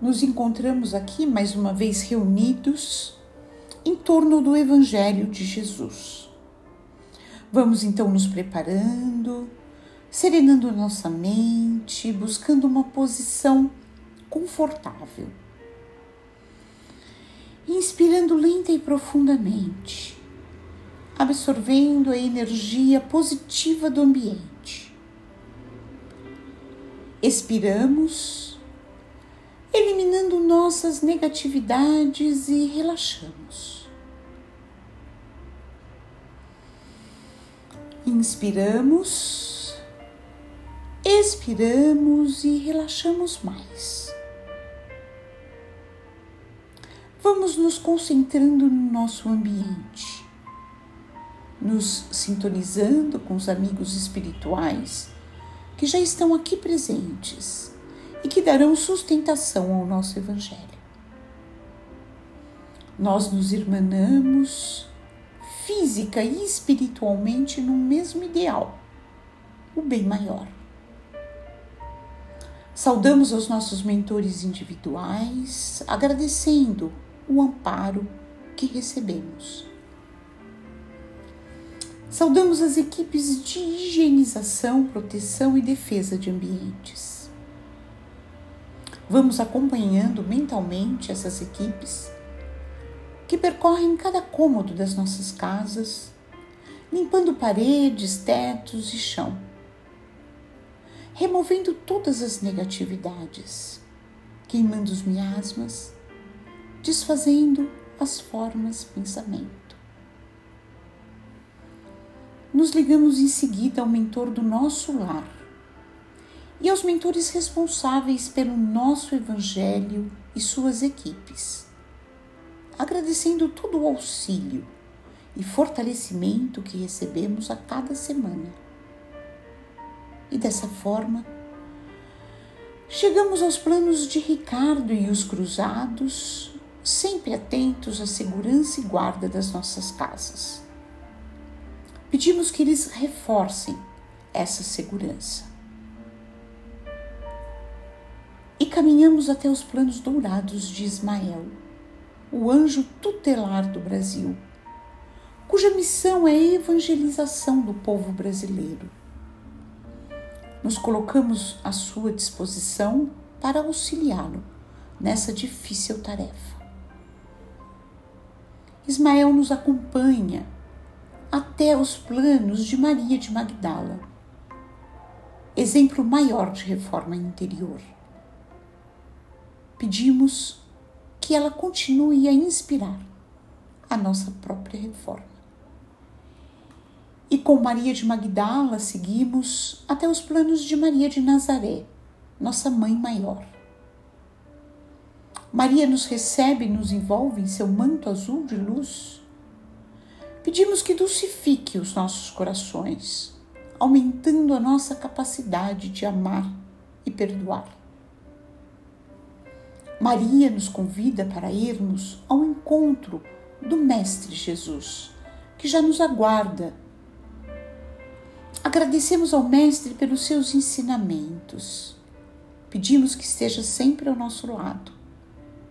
nos encontramos aqui mais uma vez reunidos em torno do Evangelho de Jesus. Vamos então nos preparando, serenando nossa mente, buscando uma posição confortável. Inspirando lenta e profundamente, absorvendo a energia positiva do ambiente. Expiramos eliminando nossas negatividades e relaxamos. Inspiramos, expiramos e relaxamos mais. Vamos nos concentrando no nosso ambiente, nos sintonizando com os amigos espirituais que já estão aqui presentes e que darão sustentação ao nosso Evangelho. Nós nos irmanamos física e espiritualmente no mesmo ideal, o bem maior. Saudamos aos nossos mentores individuais, agradecendo o amparo que recebemos. Saudamos as equipes de higienização, proteção e defesa de ambientes Vamos acompanhando mentalmente essas equipes que percorrem cada cômodo das nossas casas, limpando paredes, tetos e chão, removendo todas as negatividades, queimando os miasmas, desfazendo as formas pensamento. Nos ligamos em seguida ao mentor do nosso lar, e aos mentores responsáveis pelo nosso Evangelho e suas equipes, agradecendo todo o auxílio e fortalecimento que recebemos a cada semana. E dessa forma, chegamos aos planos de Ricardo e os cruzados, sempre atentos à segurança e guarda das nossas casas. Pedimos que eles reforcem essa segurança e caminhamos até os planos dourados de Ismael, o anjo tutelar do Brasil, cuja missão é a evangelização do povo brasileiro. Nos colocamos à sua disposição para auxiliá-lo nessa difícil tarefa. Ismael nos acompanha até os planos de Maria de Magdala, exemplo maior de reforma interior pedimos que ela continue a inspirar a nossa própria reforma. E com Maria de Magdala seguimos até os planos de Maria de Nazaré, nossa mãe maior. Maria nos recebe e nos envolve em seu manto azul de luz. Pedimos que dulcifique os nossos corações, aumentando a nossa capacidade de amar e perdoar. Maria nos convida para irmos ao encontro do Mestre Jesus, que já nos aguarda. Agradecemos ao Mestre pelos seus ensinamentos. Pedimos que esteja sempre ao nosso lado.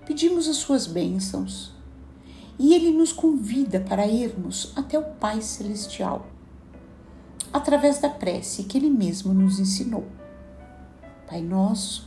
Pedimos as suas bênçãos. E ele nos convida para irmos até o Pai Celestial, através da prece que ele mesmo nos ensinou. Pai nosso,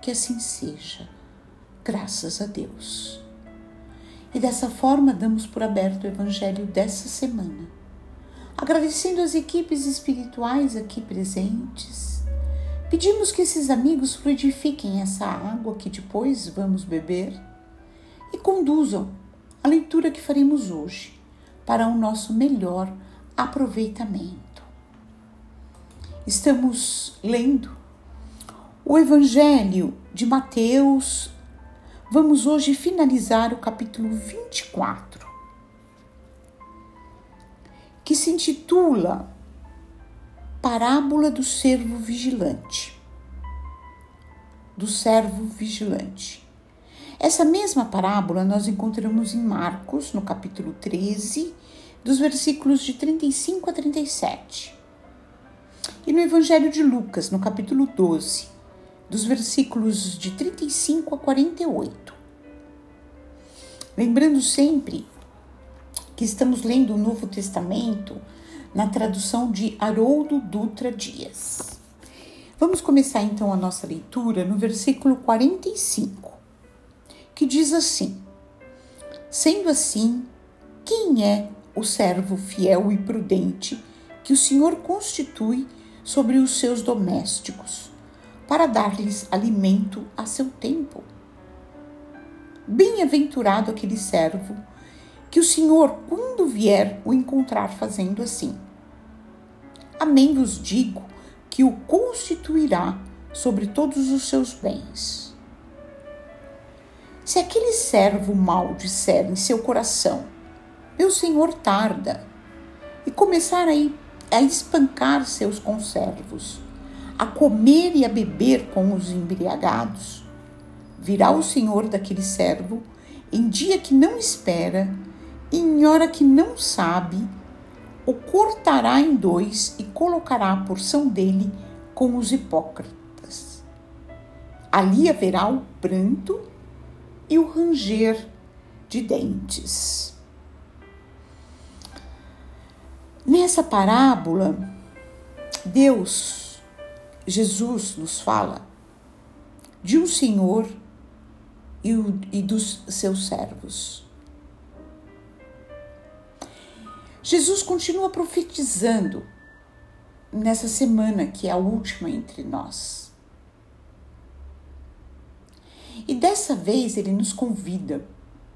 que assim seja, graças a Deus. E dessa forma damos por aberto o Evangelho dessa semana, agradecendo as equipes espirituais aqui presentes. Pedimos que esses amigos fluidifiquem essa água que depois vamos beber e conduzam a leitura que faremos hoje para o nosso melhor aproveitamento. Estamos lendo O Evangelho de Mateus, vamos hoje finalizar o capítulo 24, que se intitula Parábola do Servo Vigilante. Do servo vigilante. Essa mesma parábola nós encontramos em Marcos, no capítulo 13, dos versículos de 35 a 37. E no Evangelho de Lucas, no capítulo 12, dos versículos de 35 a 48. Lembrando sempre que estamos lendo o Novo Testamento na tradução de Haroldo Dutra Dias. Vamos começar então a nossa leitura no versículo 45 que diz assim: Sendo assim, quem é o servo fiel e prudente que o Senhor constitui sobre os seus domésticos, para dar-lhes alimento a seu tempo? Bem-aventurado aquele servo que o Senhor, quando vier, o encontrar fazendo assim. Amém vos digo que o constituirá sobre todos os seus bens. Se aquele servo mau disser em seu coração, meu senhor tarda, e começar a espancar seus conservos, a comer e a beber com os embriagados, virá o senhor daquele servo em dia que não espera, em hora que não sabe, o cortará em dois e colocará a porção dele com os hipócritas. Ali haverá o pranto e o ranger de dentes. Nessa parábola, Deus, Jesus, nos fala de um Senhor e, o, e dos seus servos. Jesus continua profetizando nessa semana que é a última entre nós. E dessa vez ele nos convida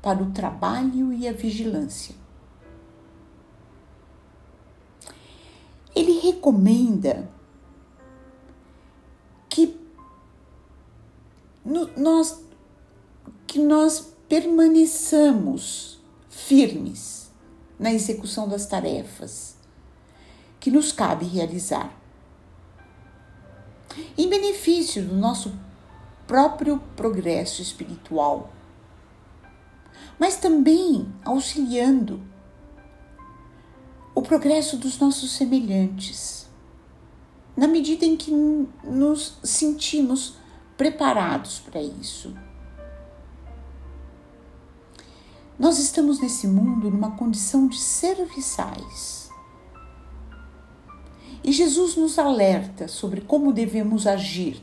para o trabalho e a vigilância. Ele recomenda nós que nós permaneçamos firmes na execução das tarefas que nos cabe realizar. Em benefício do nosso próprio progresso espiritual, mas também auxiliando o progresso dos nossos semelhantes, na medida em que nos sentimos preparados para isso. Nós estamos nesse mundo numa condição de serviçais. E Jesus nos alerta sobre como devemos agir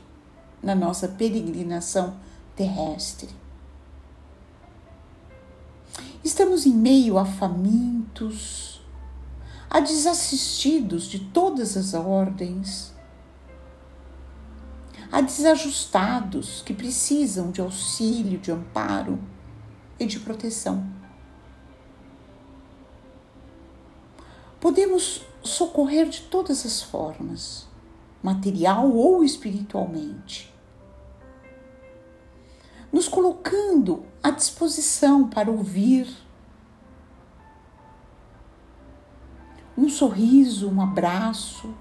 na nossa peregrinação terrestre. Estamos em meio a famintos, a desassistidos de todas as ordens, a desajustados que precisam de auxílio, de amparo e de proteção. Podemos socorrer de todas as formas, material ou espiritualmente nos colocando à disposição para ouvir. Um sorriso, um abraço,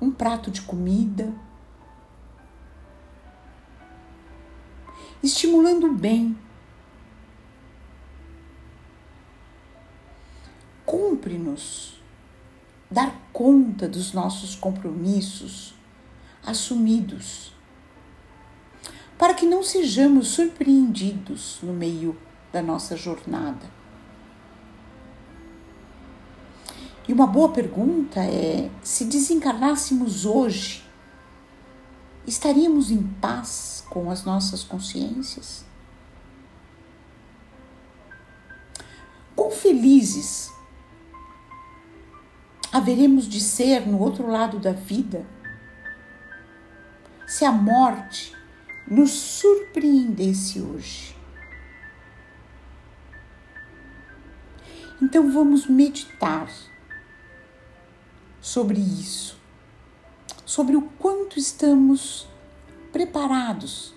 um prato de comida, estimulando bem. Cumpre-nos dar conta dos nossos compromissos assumidos para que não sejamos surpreendidos no meio da nossa jornada. E uma boa pergunta é: se desencarnássemos hoje, estaríamos em paz com as nossas consciências? Quão felizes haveremos de ser no outro lado da vida se a morte nos surpreendesse hoje. Então vamos meditar sobre isso, sobre o quanto estamos preparados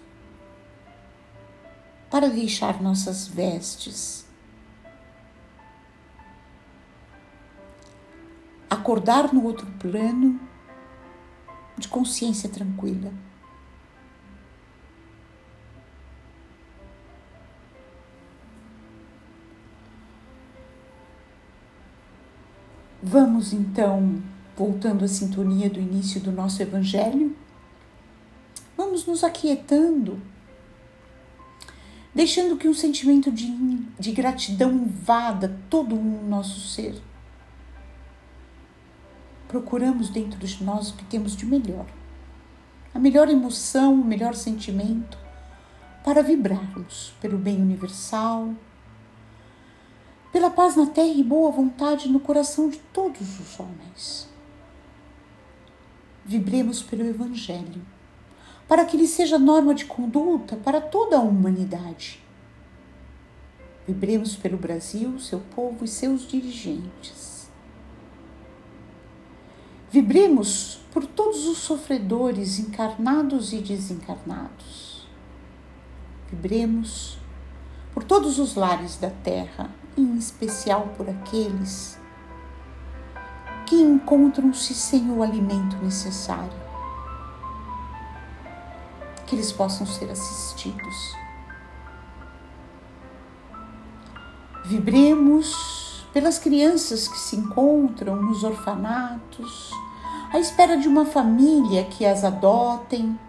para deixar nossas vestes, acordar no outro plano de consciência tranquila. Vamos então, voltando à sintonia do início do nosso Evangelho, vamos nos aquietando, deixando que um sentimento de, de gratidão invada todo o nosso ser. Procuramos dentro de nós o que temos de melhor, a melhor emoção, o melhor sentimento, para vibrarmos pelo bem universal, pela paz na terra e boa vontade no coração de todos os homens. Vibremos pelo Evangelho, para que ele seja norma de conduta para toda a humanidade. Vibremos pelo Brasil, seu povo e seus dirigentes. Vibremos por todos os sofredores encarnados e desencarnados. Vibremos por todos os lares da terra em especial por aqueles que encontram-se sem o alimento necessário, que eles possam ser assistidos. Vibremos pelas crianças que se encontram nos orfanatos, à espera de uma família que as adotem,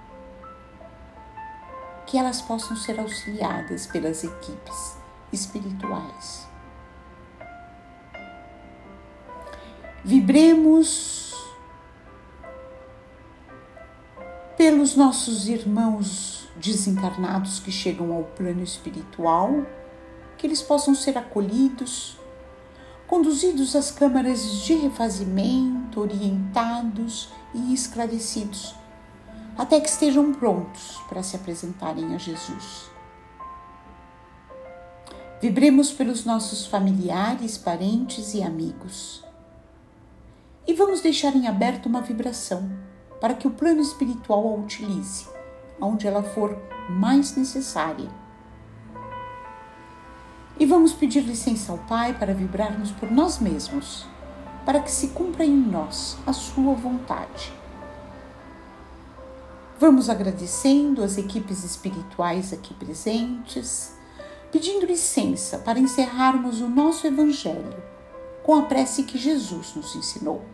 que elas possam ser auxiliadas pelas equipes espirituais. Vibremos pelos nossos irmãos desencarnados que chegam ao plano espiritual, que eles possam ser acolhidos, conduzidos às câmaras de refazimento, orientados e esclarecidos, até que estejam prontos para se apresentarem a Jesus. Vibremos pelos nossos familiares, parentes e amigos e vamos deixar em aberto uma vibração para que o plano espiritual a utilize onde ela for mais necessária. E vamos pedir licença ao Pai para vibrarmos por nós mesmos, para que se cumpra em nós a Sua vontade. Vamos agradecendo as equipes espirituais aqui presentes, pedindo licença para encerrarmos o nosso Evangelho com a prece que Jesus nos ensinou.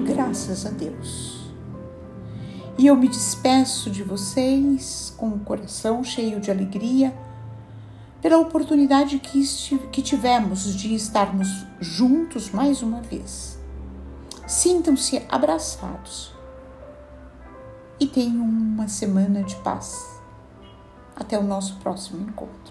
graças a Deus. E eu me despeço de vocês com o coração cheio de alegria pela oportunidade que, que tivemos de estarmos juntos mais uma vez. Sintam-se abraçados e tenham uma semana de paz. Até o nosso próximo encontro.